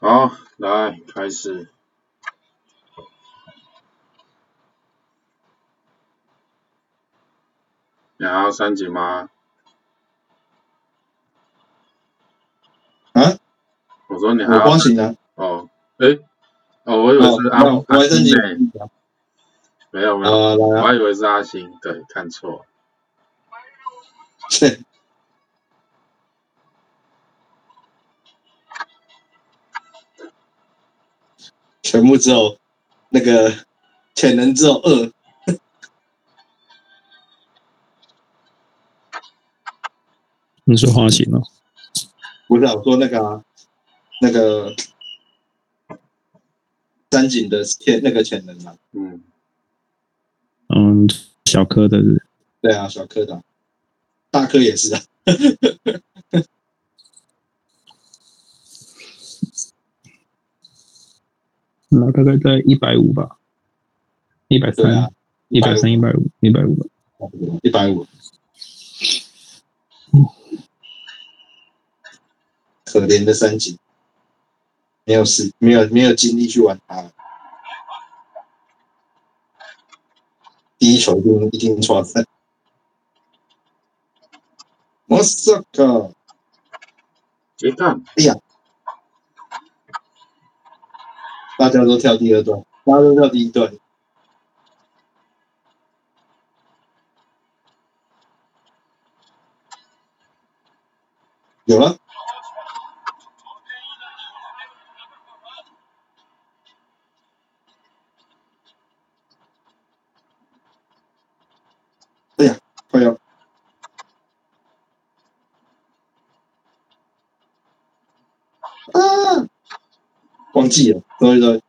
好，来开始。你还要三级吗？啊？我说你还我要光行了。哦，诶，哦，我以为是阿哦，阿。星呢，没有没有！我还以为是阿星，对，看错。全部只有那个潜能只有二，你说花型哦？不是啊我说那个啊，那个三井的潜那个潜能啊，嗯，嗯，小颗的是？对啊，小颗的啊，大颗也是啊，那大概在一百五吧，一百三，，一百三，一百五，一百五吧。一百五，可怜的三井，没有时没有没有精力去玩它，第一球一定一定抓分。我操个！结蛋，大家都跳第二段，大家都跳第一段。有了，哎呀，快要啊！忘记了，对对。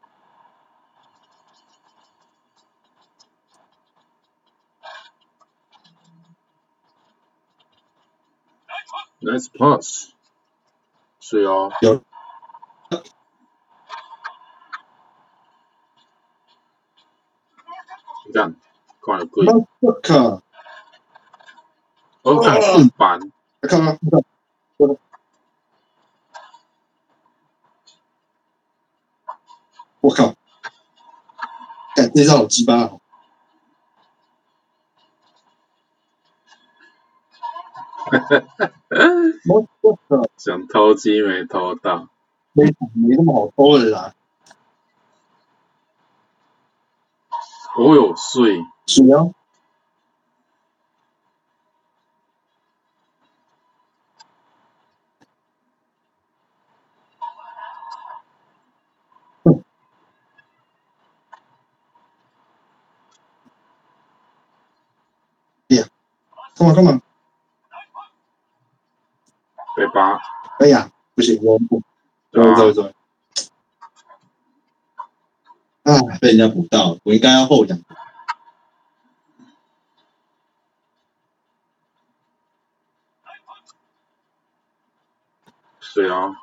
Nice pass，是哦，有你看，看了贵，我靠！我看正版，看我靠！干这招好鸡巴哦！我我靠，想偷鸡没偷到，没没那么好偷的啦，我有睡，水啊！干嘛干嘛？被扒，哎呀，不行，我补，对吧？走走走。啊，被人家补到，我应该要后仰。是哦，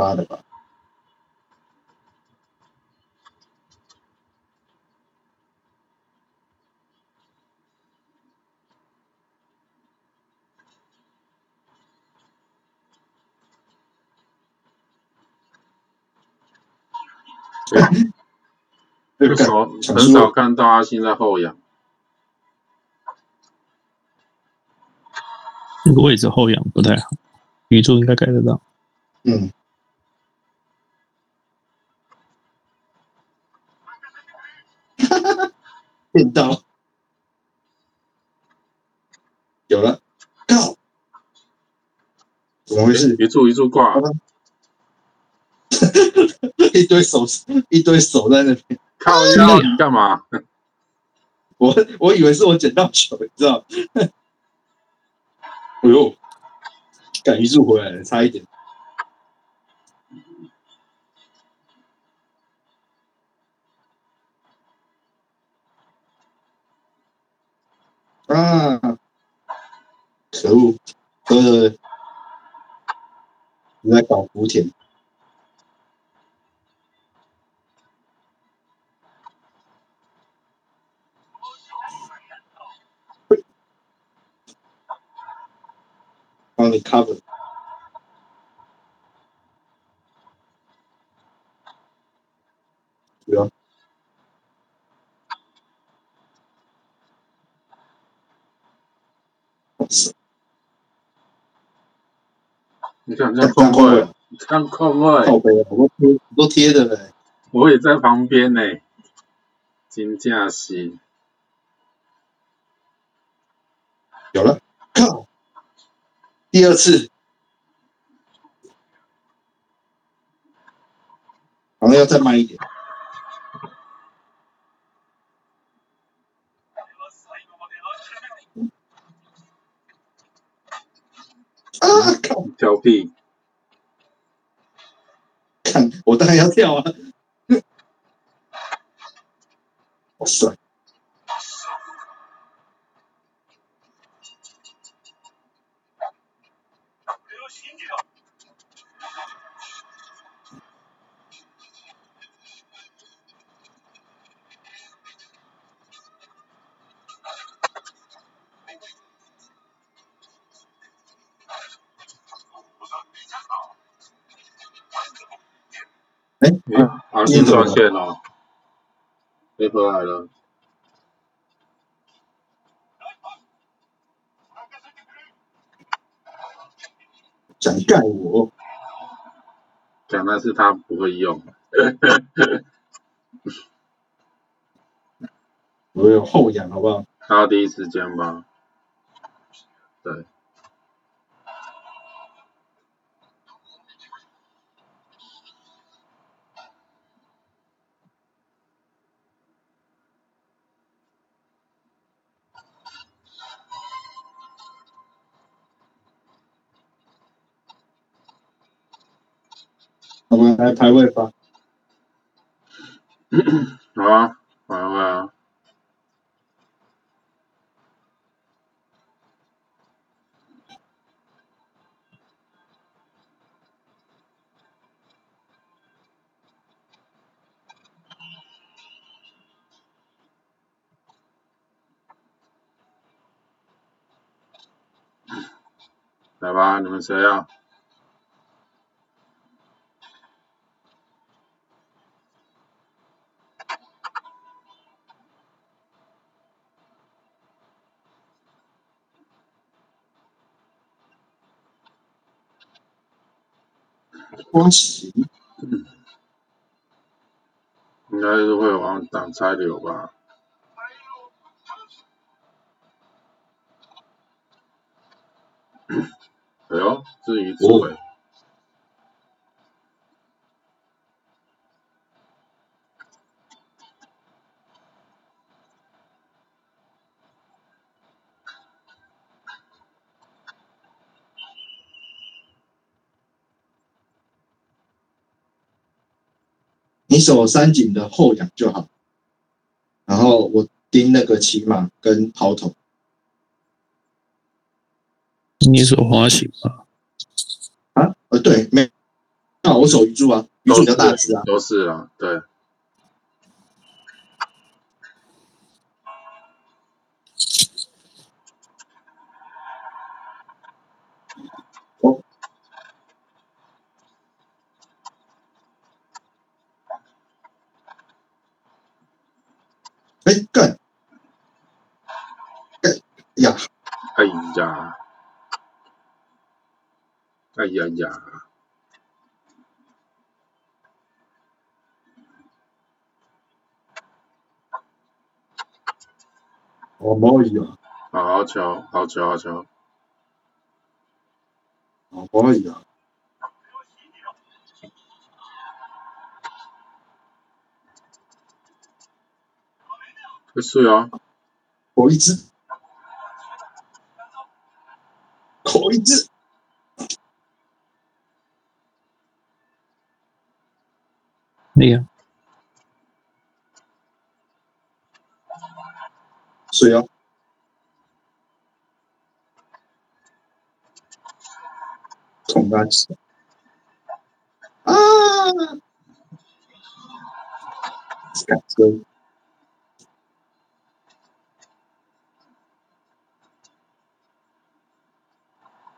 八的吧？对不对？很少很少看到阿星在后仰，那个位置后仰不太好，宇宙应该盖得到。嗯。变刀有了，靠！怎么回事？一柱一柱挂，一堆手，一堆手在那边。靠腰你干嘛？我我以为是我捡到球，你知道？哎呦，赶一柱回来了，差一点。啊，可恶，呃，你在搞福田？帮你 cover。你看这样放空位空位，，这样空位，靠背啊，我都贴都贴的嘞。我也在旁边呢。金架是有了，靠！第二次，好像要再慢一点。调皮，看，我当然要跳啊！好帅！哎、诶，好新转线了，飞回来了。想干我，讲的是他不会用，我有后仰，好不好？他第一时间吧。我们来排位吧。好啊，好啊，来吧，你们谁啊？恭喜！应该是会往挡拆流吧。哎呦，至于主委，你守三井的后仰就好，然后我盯那个骑马跟抛投。你手滑行吗？啊，呃，对，没，那我守鱼柱啊，鱼柱比较大只啊。都是啊，对，哎，干，哎呀，哎呀，哎呀呀，我毛鱼啊，好好球，好球，好球，我毛鱼啊，会睡哦，口一只，口一只，那个水啊，捅他起啊！感觉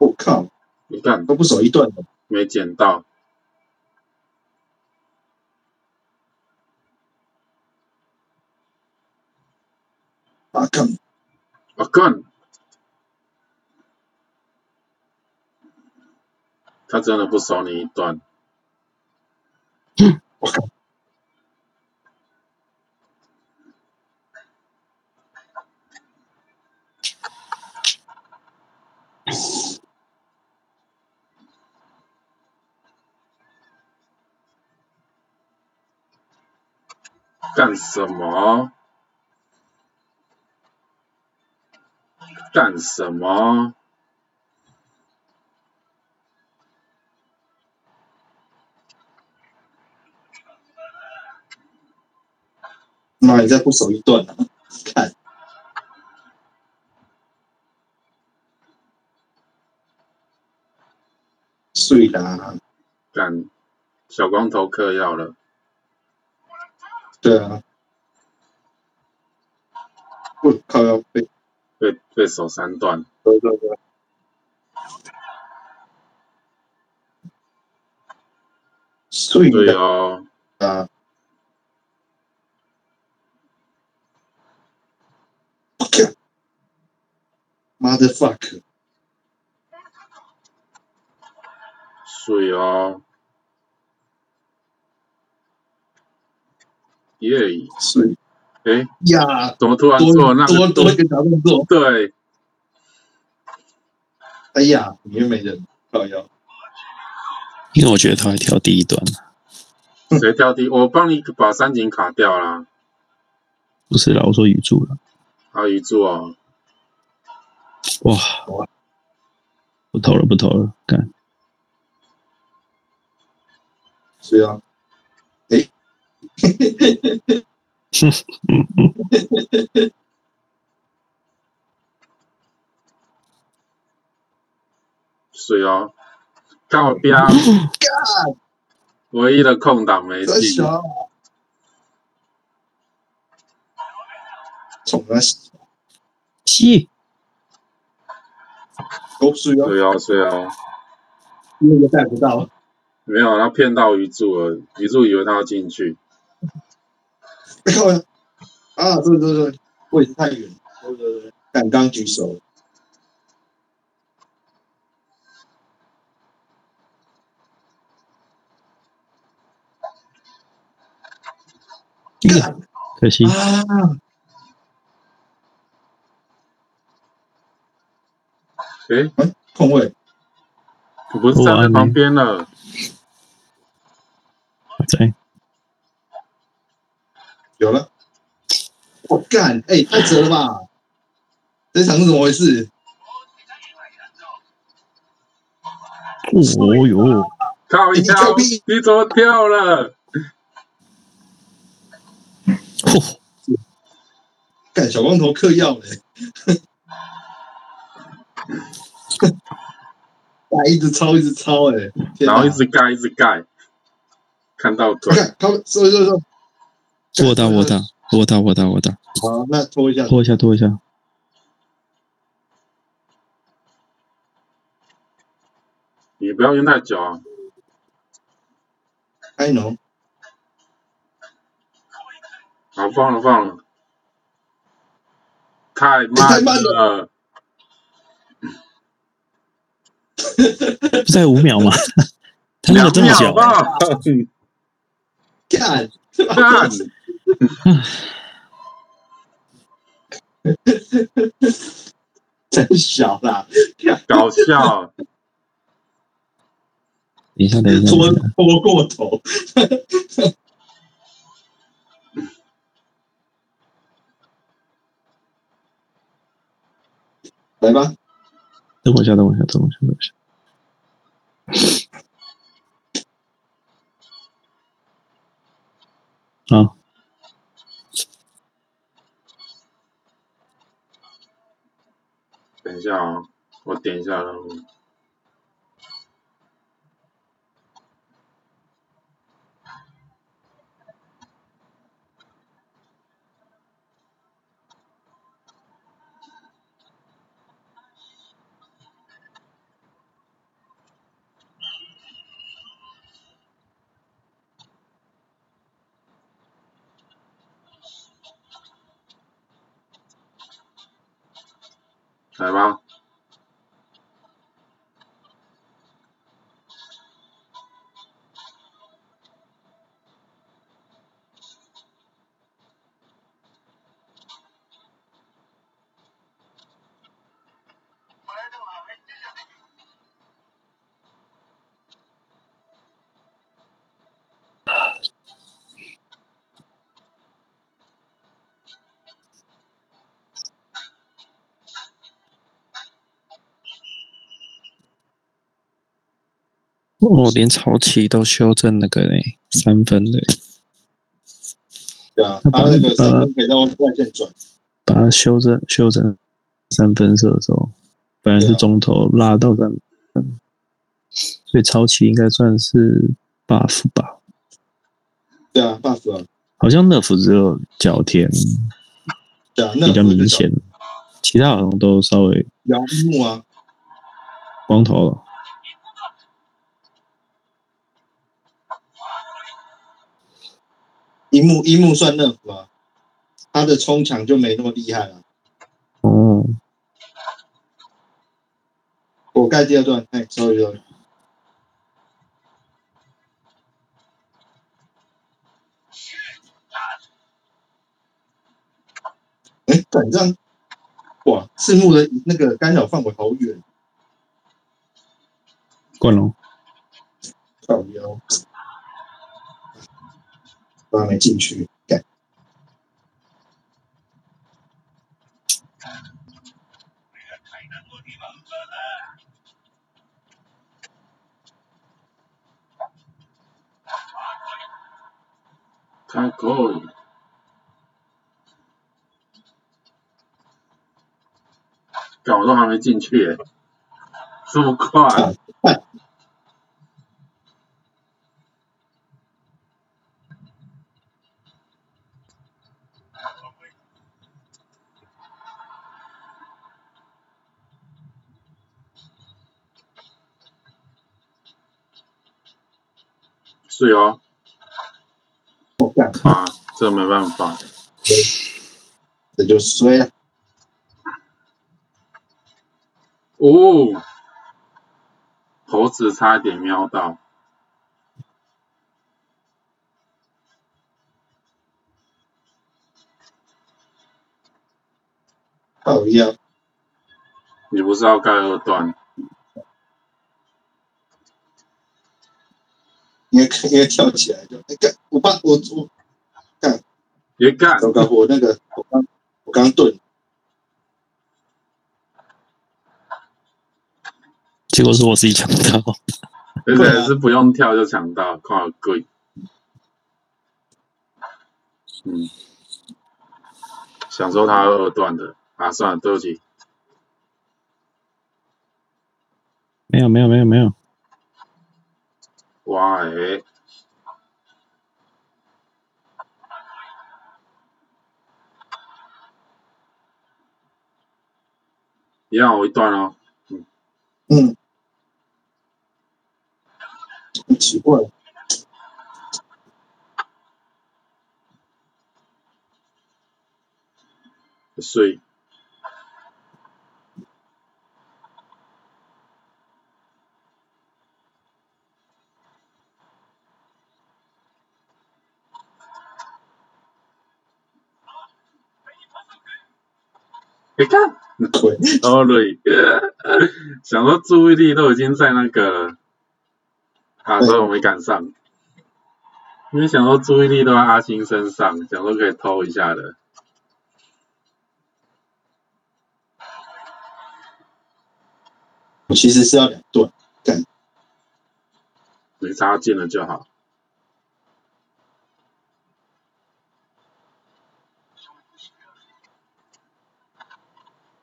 我靠！你看都不守一段的。没捡到，啊，干！啊干！他真的不守你一段，我靠！干什么？干什么？妈，你再不守一段啊！看，睡啦，干小光头嗑药了，对啊，我靠，要被被被守三段，对对对，对啊！我靠，mother fuck，水哦，耶，睡哎，呀，怎么突然做？那个多多一个小动作，对，哎呀，里面没人，靠腰，因为我觉得他会跳第一段，谁跳第？我帮你把三井卡掉啦，不是啦，我说语助了。还有一柱啊，哇，不投了，不投了，干，是啊，哎，水哦，靠边，唯一的空档没真进，小，冲他七，都睡啊，水哦水哦，那个带不到，没有，他骗到鱼柱了，鱼柱以为他要进去，啊，对对对，位置太远，对对对，敢刚举手，干可惜。啊！诶，空位，你不是站在旁边了？在有了，我干，哎，太扯了吧！这场是怎么回事？哦哟，你靠一跳跳屁，你怎么跳了？嚯，干小光头嗑药嘞，还 一直抄一直抄哎，然后一直盖一直盖，看到腿，看，他们说说说，握到握到握到握到握到，好，那拖一下，拖一下拖一下，你不要用太久啊！开农，好，放了放了，太慢太慢了，不在五秒吗？他那个这么久，干，看，真小啦，搞笑，等一下等一下，等拖拖过头，来吧，等我一下等我一下等我一下等我一下，好，等一下啊，我点一下任务。来哦，连超期都修正那个嘞，三分的，对啊，他那个三分可以到外线转，把它修正修正三分射手，本来是中投拉到三分，所以超期应该算是 buff 吧？对啊，buff 啊，好像乐福只有角田对啊，比较明显，其他好像都稍微杨木啊，光头了。樱木樱木算乐福啊，他的冲墙就没那么厉害了。哦，我盖第二段，哎，sorry sorry。哎，反正哇，赤木的那个干扰范围好远，冠龙，靠腰，都还没进去，对。开口。干我都还没进去耶，这么快？是哦，我干，啊，这没办法。这就衰了。哦，猴子差一点瞄到，好呀，你不是要盖二段？因为因为跳起来就哎干，我爸我我别干！糟糕，我那个我刚我刚顿，结果是我自己抢到。而且是不用跳就抢到，靠贵。嗯，想说他二段的啊，算了，对不起。没有没有没有没有，哇诶、一样我一段哦，嗯，很奇怪，睡。你看，对，哦对，想说注意力都已经在那个了，啊，所以我没赶上。因为想说注意力都在阿星身上，想说可以偷一下的。我其实是要两段，干，没插进了就好。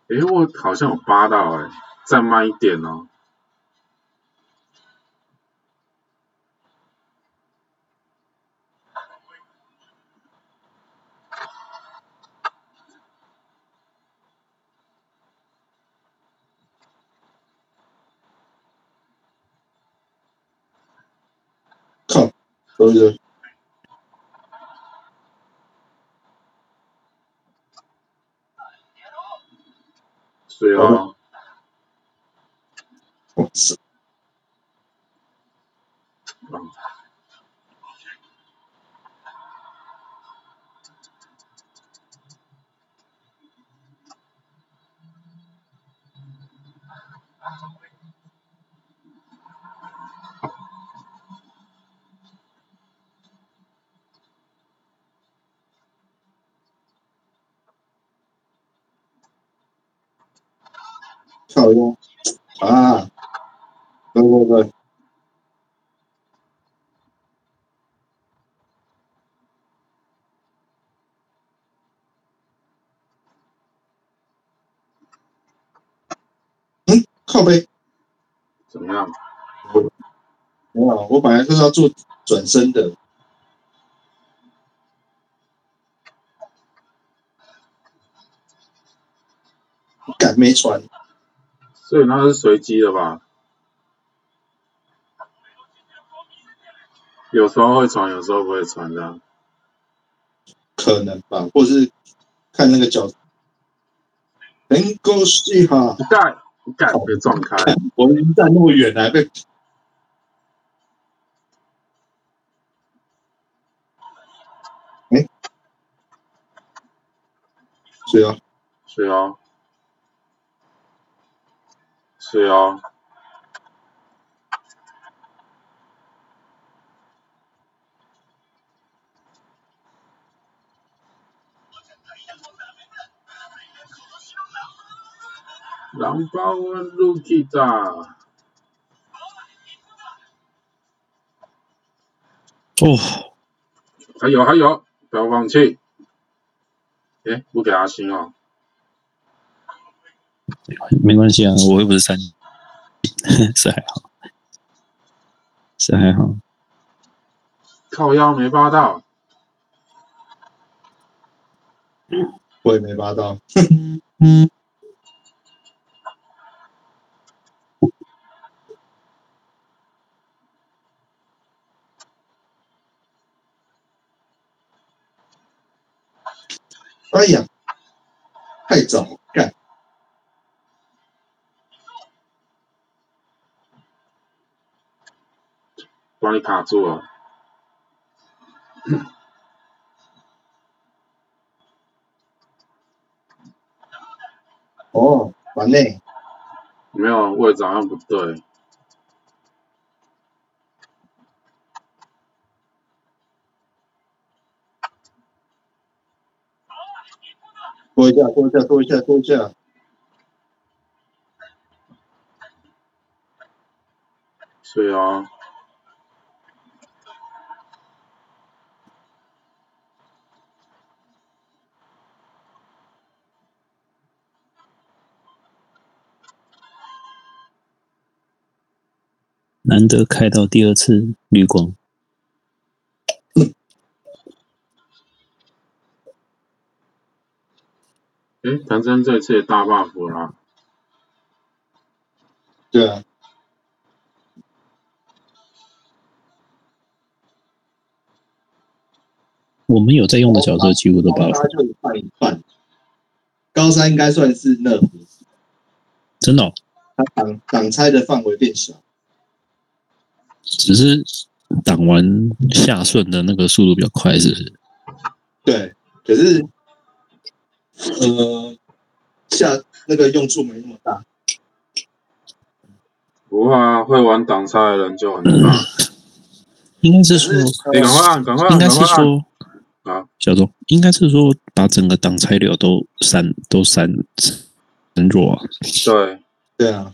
诶，我好像有扒到诶，再慢一点哦是哦，哇塞，嗯漂亮啊！对对对，嗯，靠背。怎么样？没有，我本来就是要做转身的。敢没传？所以那是随机的吧？有时候会传，有时候不会传这样。可能吧，或是看那个角。能够是哈，不盖不盖被撞开，我们站那么远来被。哎，是啊，是呀，是哦，狼包湾 Lucky da，哦，还有还有，不要放弃。哎，不给阿星哦，没关系啊，我又不是三，是还好，是还好。靠腰没扒到，我也没扒到。哎呀，太早干，帮你卡住了。哦，完嘞，没有位置好像不对，拖一下，拖一下，拖一下，拖一下。是啊，难得开到第二次绿光，诶，谭真这次也大 buff 了啊，对啊，我们有在用的角色几乎都高 buff，三就一半一半。高三应该算是 nerf，真的、挡挡拆的范围变小。只是挡完下顺的那个速度比较快，是不是？对，可是呃，下那个用处没那么大。不会啊，会玩挡拆的人就很大。应该是说，你赶快按，赶快按，应该是。说，啊，小钟应该是说把整个挡拆流都删都删删弱啊，对，对啊，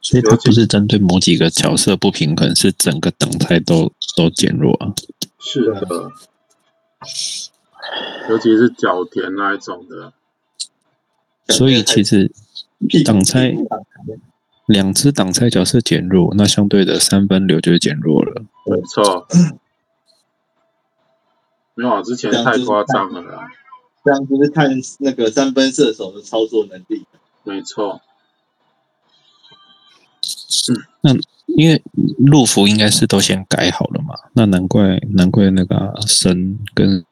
所以它不是针对某几个角色不平衡，是整个挡拆都都减弱啊。是的。尤其是角田那一种的，所以其实挡拆两只挡拆角色减弱，那相对的三分流就减弱了。没错。没有啊，之前太夸张了啦。这样就是看那个三分射手的操作能力。没错，因为路服应该是都先改好了嘛，那难怪难怪那个啊神跟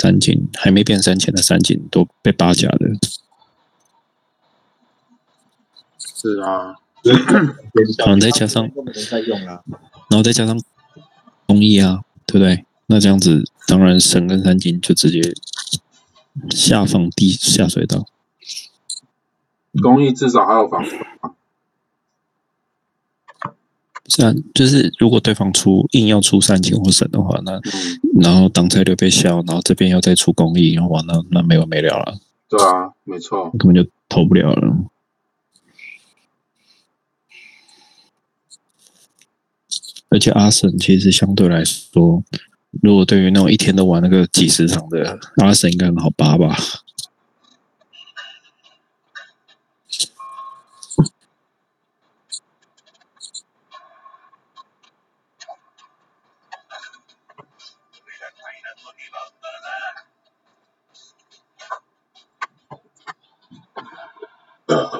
三井还没变三前的三井都被八甲的。是啊，所以嗯再加上。然后再加上工艺啊，对不对？那这样子，当然神跟三金就直接下放地下水道。工艺至少还有防。是啊，就是如果对方出硬要出三金或神的话，那嗯，然后挡拆就被削，然后这边要再出公益，然后哇，那那没完没了了，对啊，没错，根本就投不了了。而且阿神其实相对来说，如果对于那种一天都玩那个几十场的阿神，应该很好扒吧？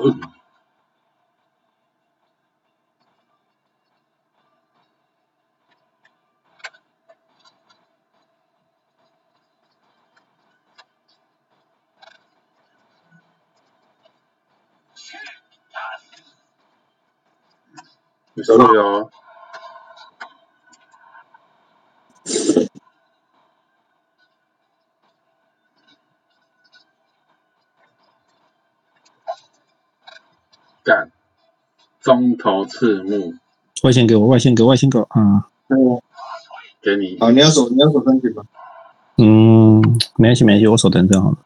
嗯，你收到没有？干，中头刺目外线给我，外线给我，外线给我啊！给你，好，你要守，你要守三井吗？嗯，没关系，没关系，我守藤真好了。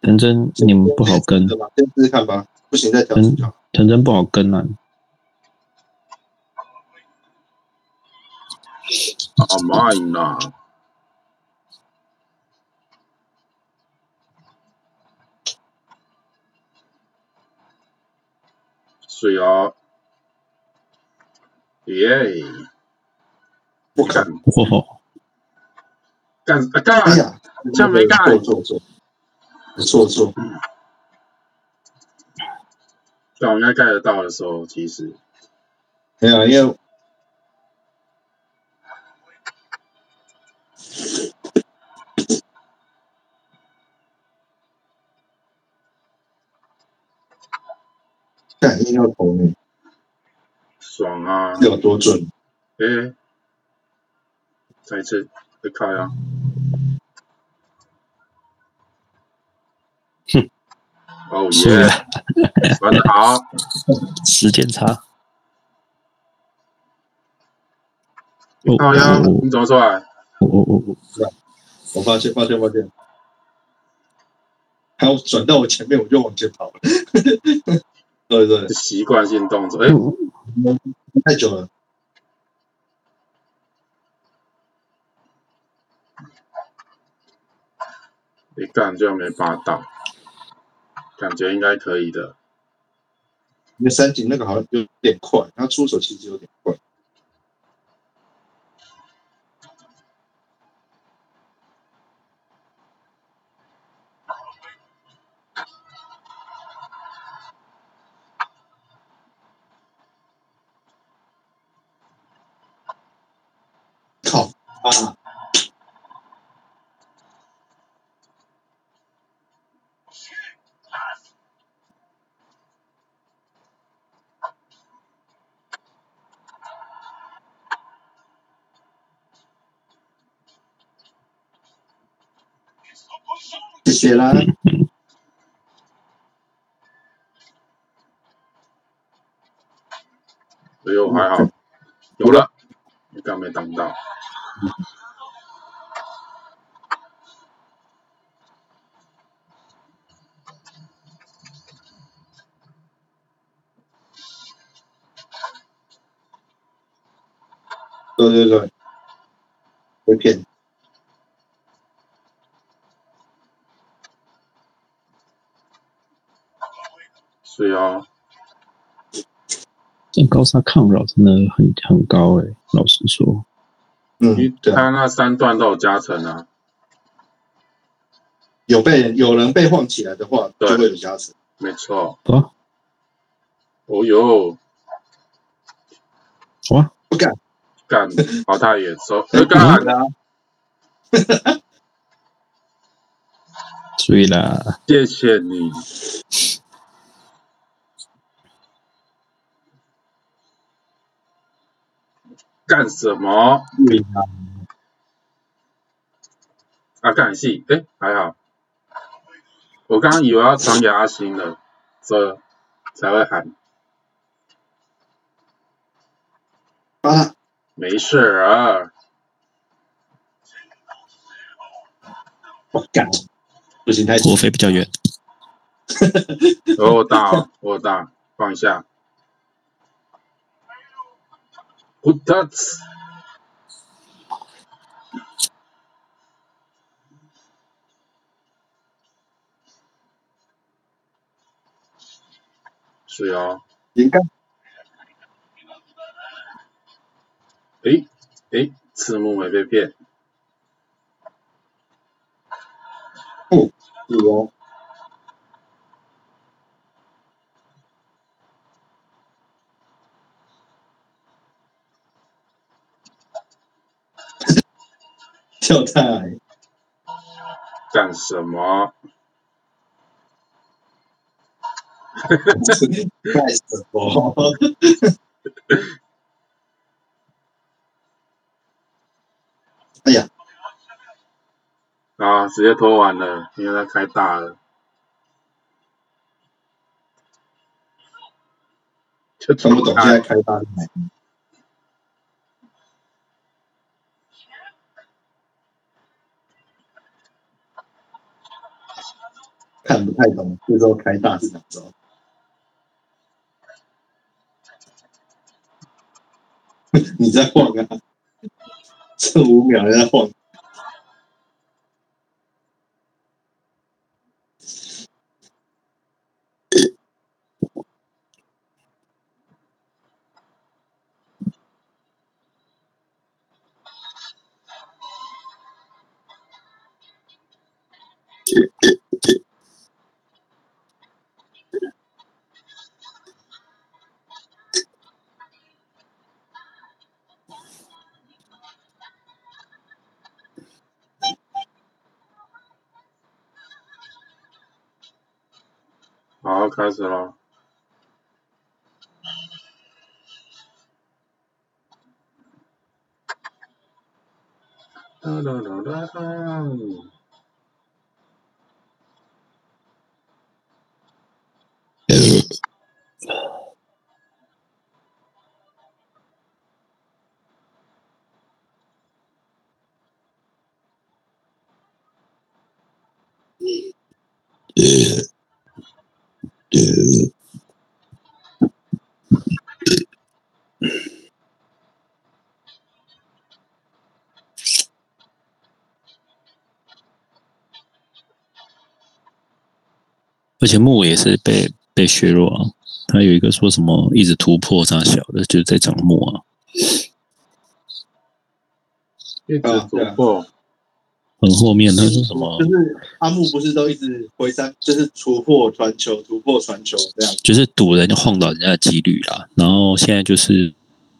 藤真你们不好跟，对吧？先试试看吧，不行再调整就好。藤真不好跟啊。好慢呐！水哦，耶！不敢。哇，干啊干！哎呀，这样没干做做做，做做。但我应该盖得到的时候，其实没有，因为干硬要投你，爽啊！有多准？诶，再一次再开啊！哼，哦是耶，玩得好！时间差。哦好呀，我你怎么出来？我我我我我发现，发现，发现。还有转到我前面，我就往前跑了。对对，习惯性动作，诶，太久了。一干就没扒到，感觉应该可以的。因为三井那个好像有点快，他出手其实有点快。靠啊！谢谢啦。哎呦，还好，有了，你干没挡到。对对对，被骗。是哦，这高沙抗扰真的很很高诶、老实说，嗯，他那三段都有加成啊。有被有人被晃起来的话，对。就会有加成。没错。啊？哦呦，哇，不敢，干，好太远，手，呃干，啊，注意啦，谢谢你。干什么？对啊，啊，干戏，哎，还好。我刚刚以为要传给阿星了，所以才会喊。啊，没事啊，我干，不行，太我飞比较远，我有大哦，我有大，放下。不得吃。是哦，应该诶诶，字幕没被骗，是哦。跳菜，干什么？干什么？哎呀，啊，直接拖完了，因为他开大了，就看不懂，现在开。开大麦。看不太懂，这时候开大是哪招？你在晃啊！这五秒你在晃，好，开始了。哒哒哒哒哒。而且木也是被被削弱啊。他有一个说什么一直突破上小的，就是在讲木啊，一直突破，很后面他说什么就，是阿木不是都一直回三，就是突破传球，突破传球这样。就是堵人晃倒人家的几率啦。然后现在就是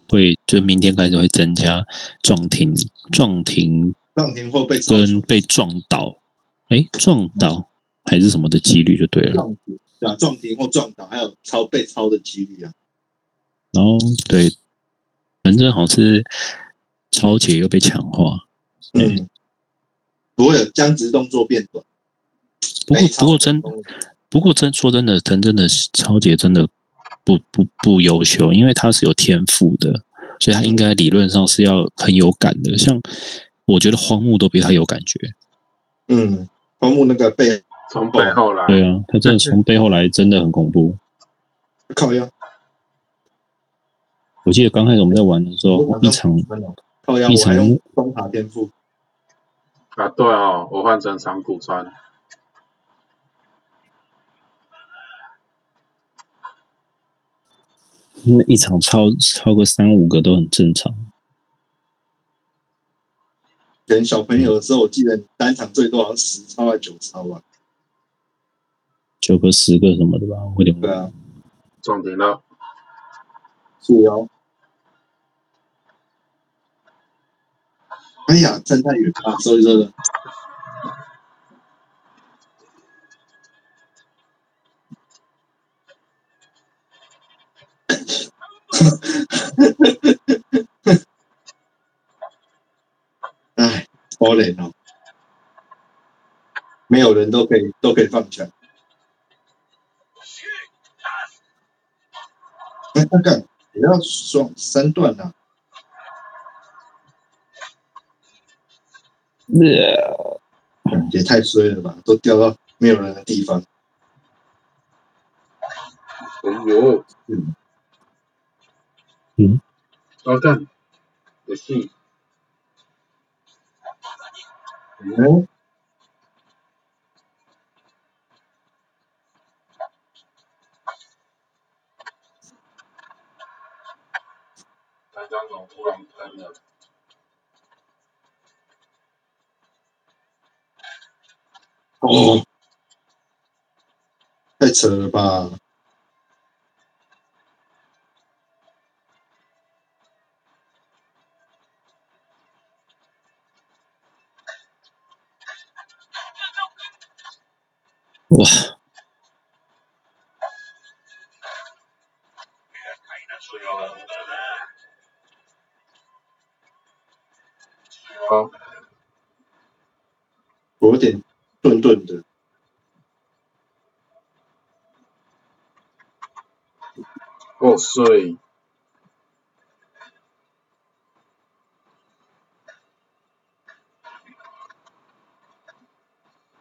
会，就明天开始会增加撞停、撞停撞停或被跟被撞倒，哎，撞倒还是什么的几率就对了。撞停，对啊，撞停或撞倒，还有超被超的几率啊。然后对，反正好像是超节又被强化。嗯，不会有僵直动作变短。不过不过真不过真说真的，真真的超姐真的不不不优秀，因为他是有天赋的，所以他应该理论上是要很有感的。像我觉得荒木都比他有感觉。嗯，荒木那个背从背后来。对啊，他真的从背后来真的很恐怖。靠腰，我记得刚开始我们在玩的时候，一场靠腰，一场双塔天赋。啊，对哦，我换成长谷川。那一场超超过三五个都很正常。跟小朋友的时候，我记得单场最多好像十超还九超啊。九个十个什么的吧，我有点忘了。对啊，撞停了，是哦。哎呀，站太远了，收一收的。哎，好冷哦！没有人都可以都可以放枪。哎，大哥，你要双三段呐、啊？也太衰了吧，都掉到没有人的地方。哎呦，嗯。嗯，我看，不信，嗯，他刚刚突然喷了，哦，太扯了吧！哇，好，我有点顿顿的。够碎，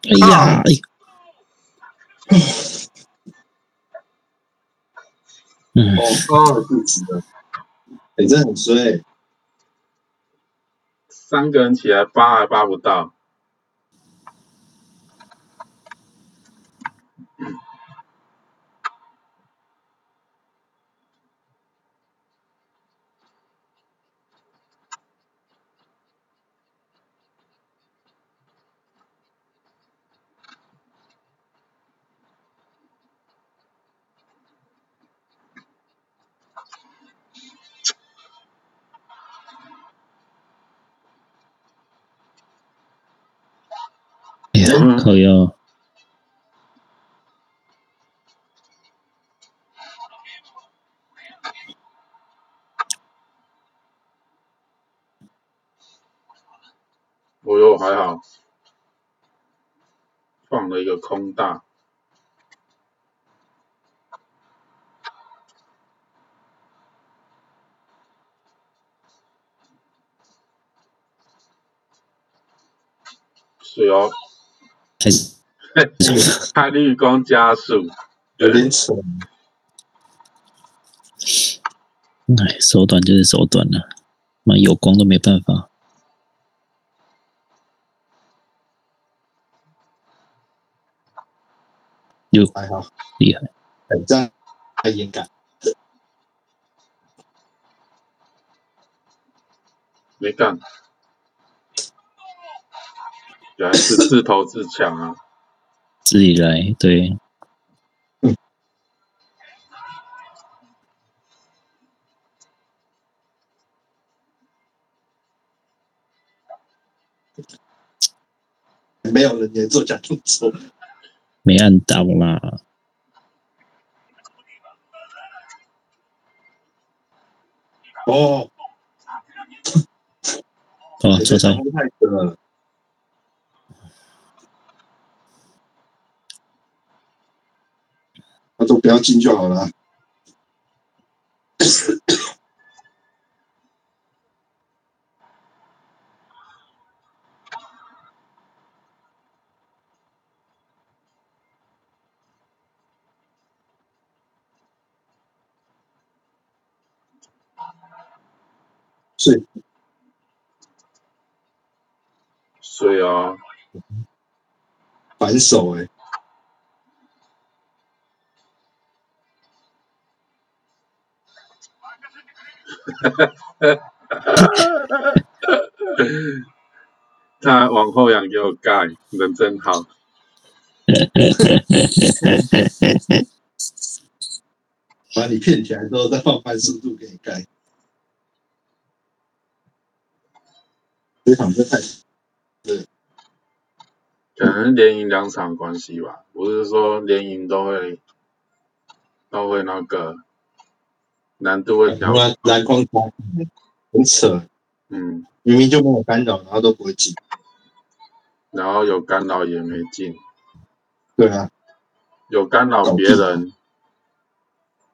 哎呀，哎，嗯，哦，太自了。哎、真的很衰、三个人起来扒还扒不到，嗯靠腰，我又还好，放了一个空大，是哦，还是开绿光加速，有点扯。哎，手短就是手短了，妈有光都没办法。有还好，厉害，很这样太严感。没干，原来是自投自抢啊！自己来，对，没有人也做假动作。没按到啦。哦，哦，做菜这场太了。都不要进就好了。是。所以啊，反手哎、他往后仰给我盖，人真好。把你骗起来之后再放慢速度给你盖。这场真太对可能连赢两场关系吧，不是说连赢都会都会那个难度会调突。然篮筐超很扯，嗯，明明就没有干扰，然后都不会进。然后有干扰也没进，对啊，有干扰别人，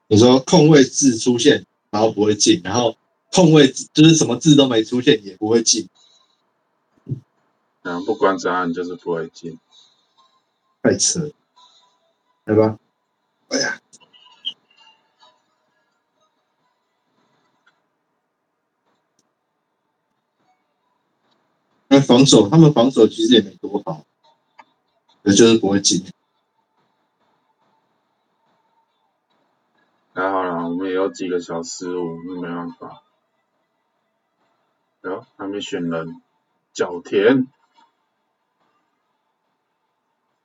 你说空位字出现，然后不会进，然后空位置就是什么字都没出现也不会进，然后不管怎样你就是不会进。太扯了，来吧，哎呀，那防守他们防守其实也没多好，也就是不会进。还好啦，我们也有几个小失误，那没办法。哟，还没选人，角田，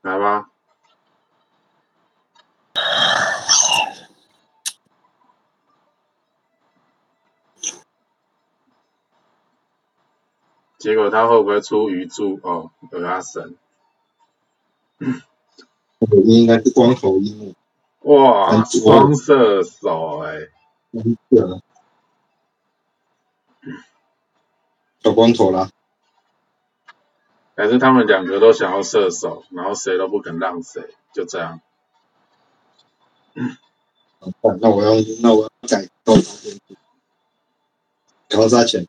来吧。结果他会不会出鱼柱？哦，有阿神，我应该是光头樱木，哇双射手哎、嗯，对啊，小光头啦，还是他们两个都想要射手，然后谁都不肯让谁，就这样。那那我要那我要改高沙前高沙前，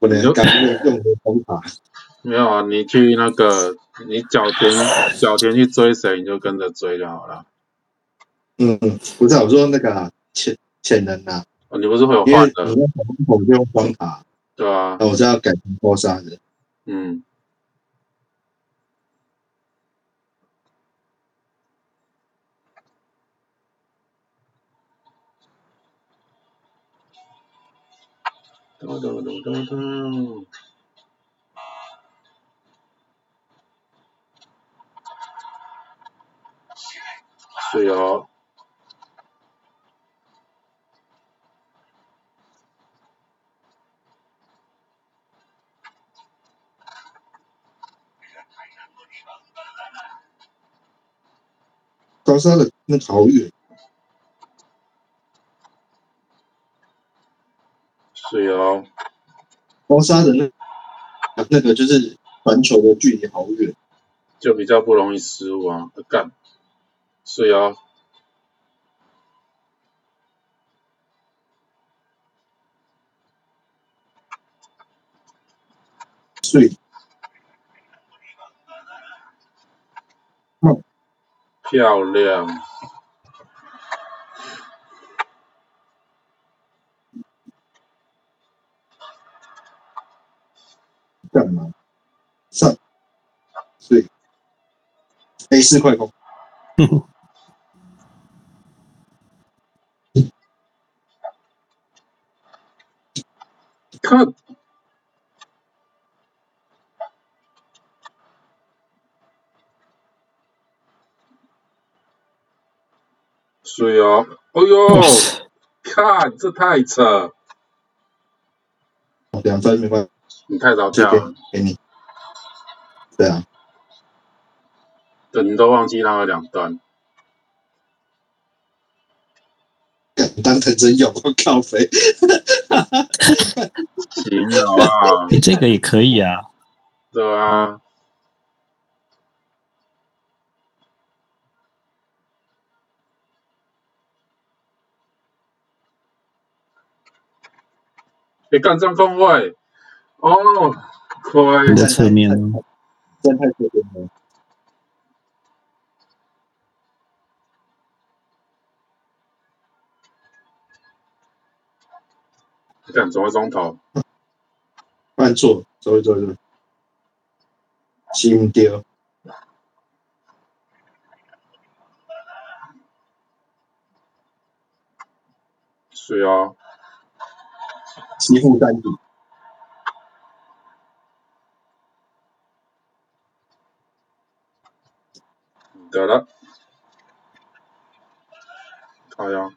不能你就改用任何方法。没有啊，你去那个，你脚田脚田去追谁，你就跟着追就好了。嗯，不是啊，我说那个啊潜潜能啊，哦，你不是会有因为换的你，用小光头就用方法，对啊，那我是要改成波沙的。嗯，咚咚咚咚咚，是哦，高沙的那好远，高沙的那那个就是传球的距离好远。就比较不容易失误啊，呃干，是哦，所以漂亮，干嘛？上，所以。A 四快攻，看，是哦，哎呦，看这太扯，两分没关系，你太早跳了，给你。对啊，对，你都忘记他有两段，干当成真有，我靠肥，行啊，你这个也可以啊，对啊，别干这样空位，哦，亏你，的侧面真太可怜了。干怎么会中投？犯错，走一走一走，心丢，是啊，欺负三底，得了，好呀，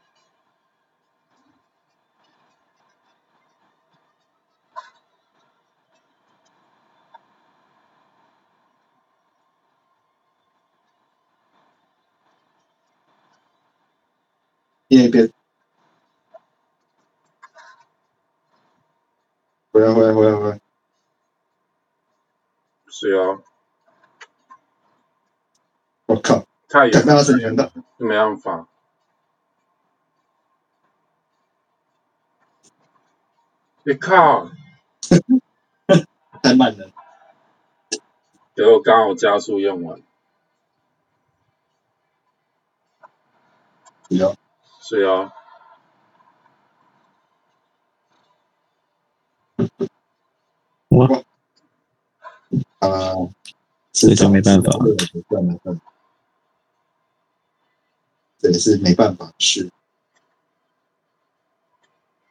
一人一边。回来，回来，回来，回来！是哦，我靠，太远看到是连到，没办法。你靠！太慢了。结果刚好加速用完。有，是啊。我，啊，这就没办法没办法，这也是没办法的事。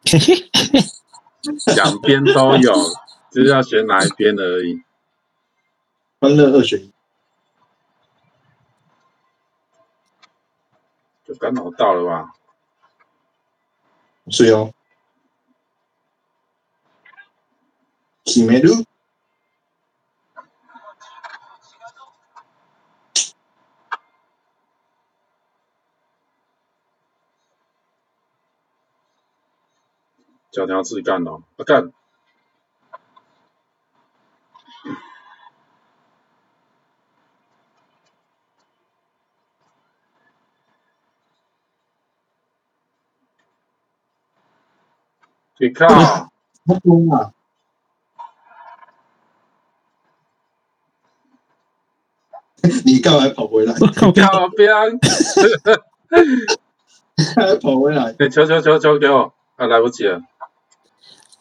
嘿嘿嘿，两边都有，就是要选哪一边而已。欢乐二选一，就刚好到了吧？是哦。決める脚条自己干的，啊干！你看，他疯了！你干嘛跑回来？我靠，不要靠边！还跑回来？你球球球球给我，啊来不及了。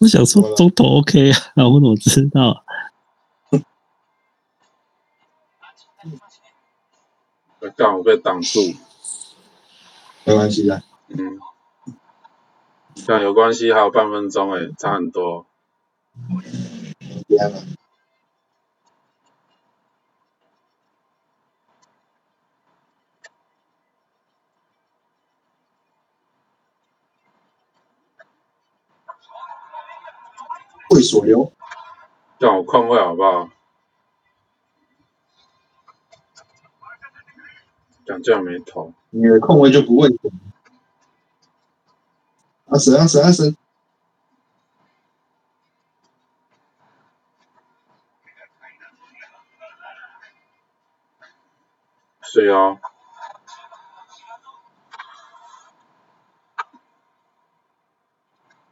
我想说中投 OK 啊，我怎么知道？啊干，我被挡住。没关系的，嗯，干有关系，还有半分钟诶，差很多。会所流，让我控位好不好？讲这样没头，你的空位就不会所。啊神啊神啊神！是啊。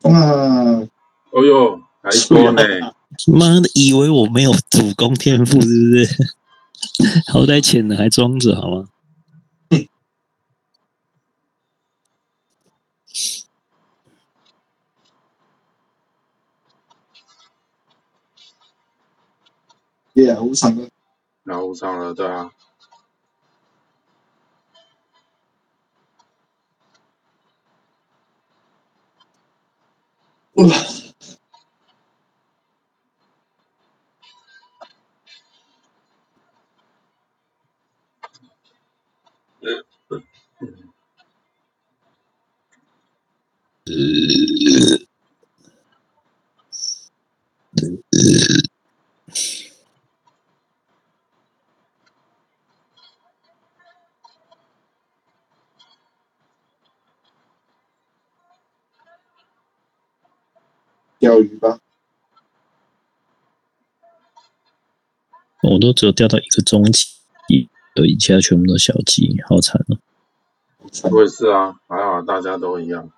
啊。哎呦，还说呢。妈的，以为我没有主攻天赋是不是？好歹浅的还装着好吗？耶，无常的，然后上了，对啊。哇！钓鱼吧，我都只有钓到一个中级而已，其他全部都小级，好惨哦。好惨我也是啊，还好大家都一样。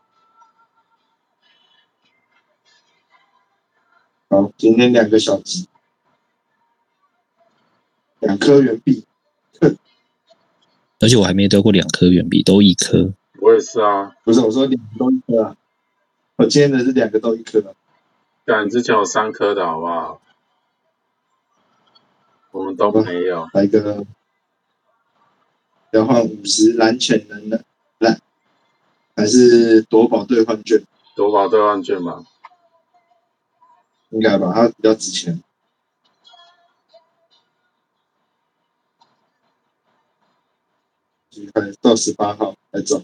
好，今天两个小鸡，两颗圆币，而且我还没得过两颗圆币，都一颗。我也是啊，不是我说两个都一颗啊，我今天的是两个都一颗啊，干之前有三颗的好不好？我们都没有。来个要换五十蓝潜能的蓝，还是夺宝兑换券？夺宝兑换券吧，应该吧，它比较值钱。你看到十八号来走，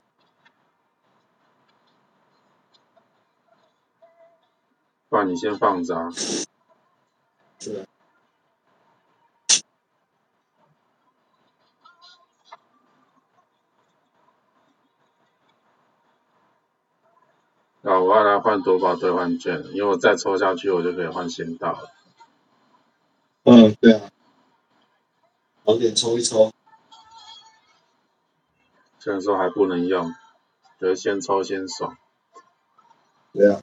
不然你先放着啊。啊，我要来换夺宝兑换券，因为我再抽下去，我就可以换仙道了。嗯，对啊，早点抽一抽。虽然说还不能用，得先抽先爽。对啊。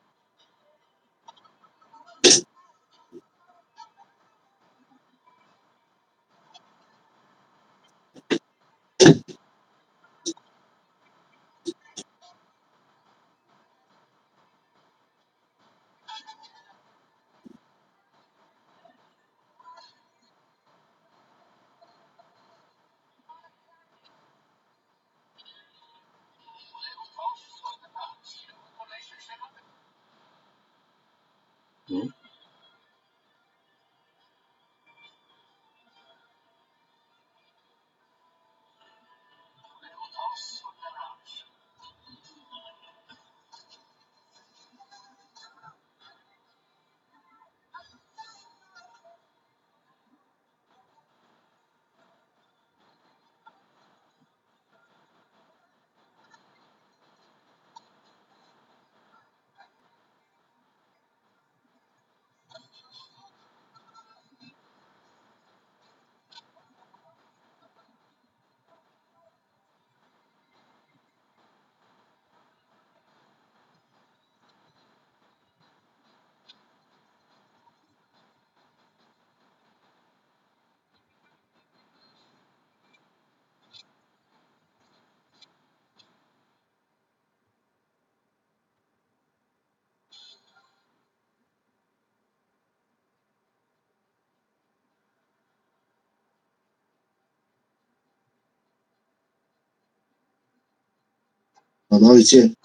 找到一件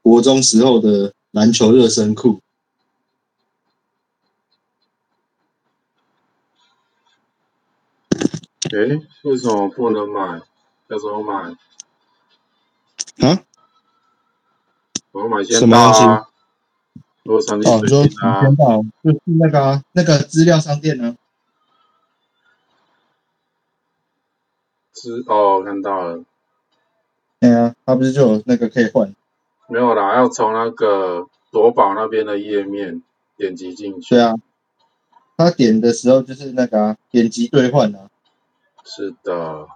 国中时候的篮球热身裤，诶，为什么不能买？要怎么买？啊？我要买先什么东到啊。如果场地哦，你说水晶啊，时间到，就是那个啊那个资料商店呢？是哦，看到了，对啊，它不是就有那个可以换？没有啦，要从那个夺宝那边的页面点击进去。对啊，他点的时候就是那个啊，点击兑换啊。是的，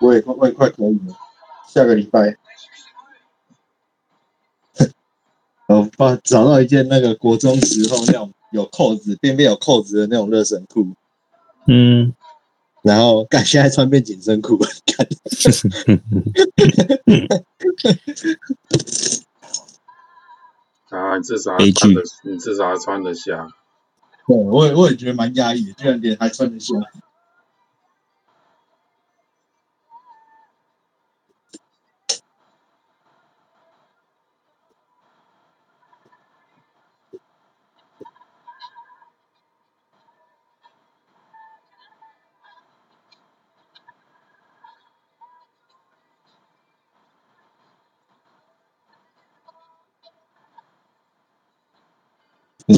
我也快我也快可以了，下个礼拜。我把找到一件那个国中时候那种有扣子，边边有扣子的那种热身裤，嗯，然后干现在穿遍紧身裤，干 啊，你至少还穿得，你至少还穿得下。对，我也我也觉得蛮压抑的，居然连还穿得下。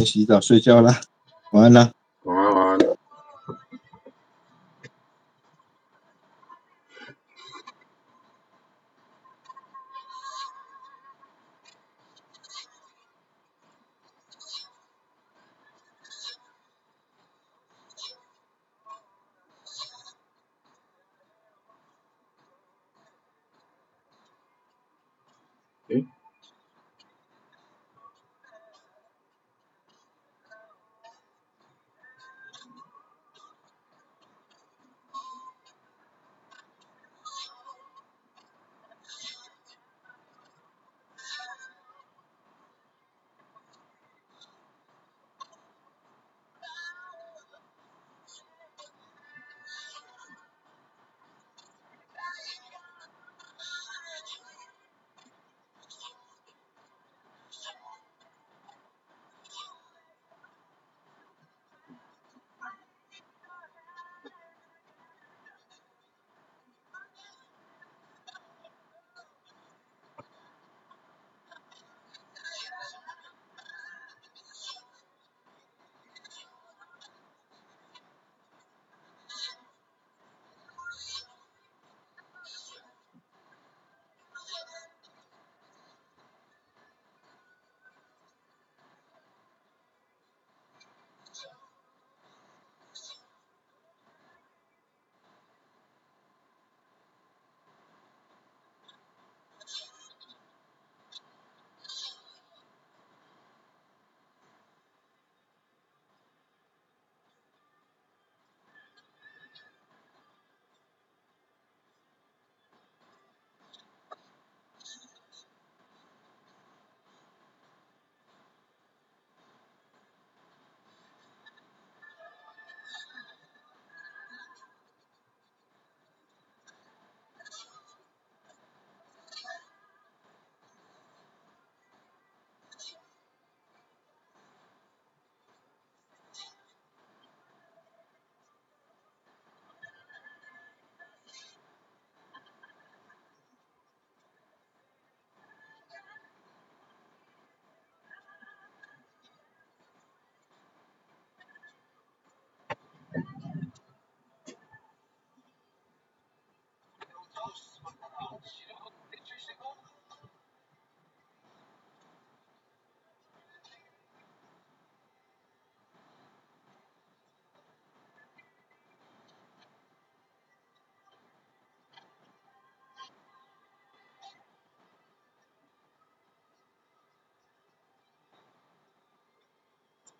洗澡睡觉了，晚安了。